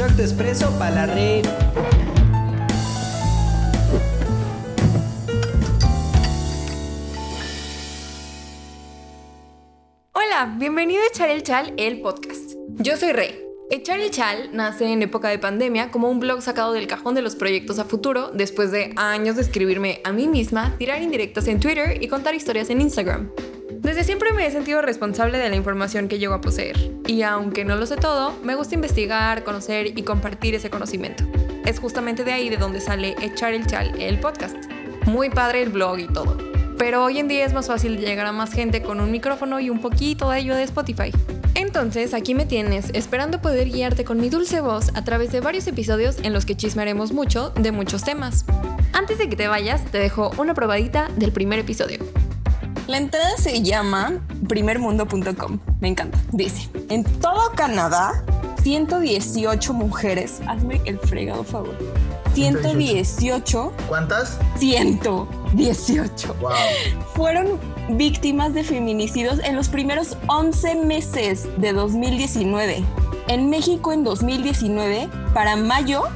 de espresso para la red. Hola, bienvenido a Echar el Chal, el podcast. Yo soy Rey. Echar el Chal nace en época de pandemia como un blog sacado del cajón de los proyectos a futuro después de años de escribirme a mí misma, tirar indirectas en Twitter y contar historias en Instagram. Desde siempre me he sentido responsable de la información que llego a poseer, y aunque no lo sé todo, me gusta investigar, conocer y compartir ese conocimiento. Es justamente de ahí de donde sale Echar el Chal, el podcast. Muy padre el blog y todo. Pero hoy en día es más fácil llegar a más gente con un micrófono y un poquito de ayuda de Spotify. Entonces, aquí me tienes, esperando poder guiarte con mi dulce voz a través de varios episodios en los que chismearemos mucho de muchos temas. Antes de que te vayas, te dejo una probadita del primer episodio. La entrada se llama primermundo.com. Me encanta. Dice, en todo Canadá, 118 mujeres, hazme el fregado favor. 118. ¿Cuántas? 118. Wow. Fueron víctimas de feminicidios en los primeros 11 meses de 2019. En México en 2019, para mayo,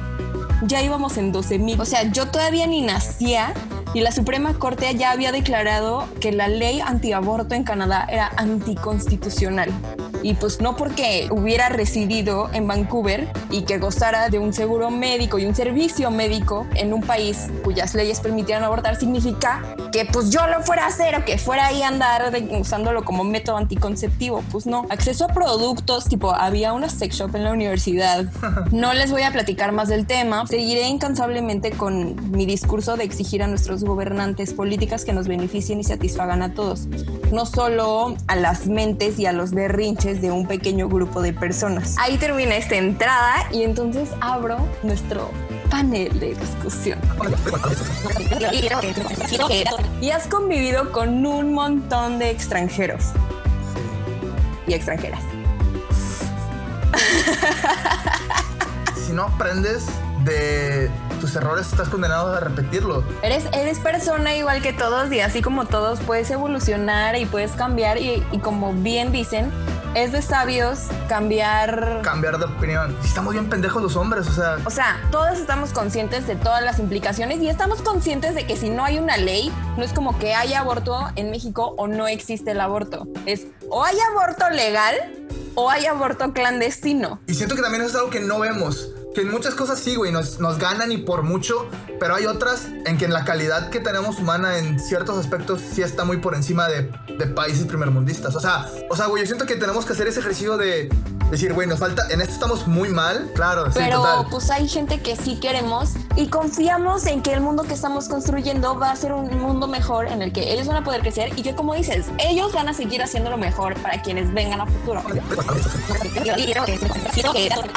ya íbamos en 12 mil. O sea, yo todavía ni nacía y la Suprema Corte ya había declarado que la ley antiaborto en Canadá era anticonstitucional. Y pues no porque hubiera residido en Vancouver y que gozara de un seguro médico y un servicio médico en un país cuyas leyes permitieran abortar significa que pues yo lo fuera a hacer o que fuera ahí a andar de- usándolo como método anticonceptivo. Pues no. Acceso a productos, tipo había una sex shop en la universidad. No les voy a platicar más del tema. Seguiré incansablemente con mi discurso de exigir a nuestros gobernantes políticas que nos beneficien y satisfagan a todos, no solo a las mentes y a los berrinches de un pequeño grupo de personas. Ahí termina esta entrada y entonces abro nuestro panel de discusión. Y has convivido con un montón de extranjeros y extranjeras. Si no aprendes de tus errores, estás condenado a repetirlo. Eres, eres persona igual que todos y así como todos puedes evolucionar y puedes cambiar y, y como bien dicen, es de sabios cambiar... Cambiar de opinión. Estamos bien pendejos los hombres, o sea, O sea, todos estamos conscientes de todas las implicaciones y estamos conscientes de que si no hay una ley, no es como que haya aborto en México o no existe el aborto. Es o hay aborto legal o hay aborto clandestino. y siento que también es algo que no vemos. Que en muchas cosas sí, güey, nos, nos ganan y por mucho, pero hay otras en que en la calidad que tenemos humana en ciertos aspectos sí está muy por encima de, de países primermundistas. O sea, o sea, güey, yo siento que tenemos que hacer ese ejercicio de decir, güey, nos falta, en esto estamos muy mal, claro, sí, Pero total. pues hay gente que sí queremos y confiamos en que el mundo que estamos construyendo va a ser un mundo mejor en el que ellos van a poder crecer y que como dices, ellos van a seguir haciéndolo mejor para quienes vengan a futuro.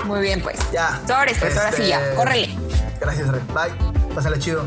Muy bien, pues. Ya. Sobres, pues ahora sí ya, Este, córrele. Gracias, Rey. Bye. Pásale chido.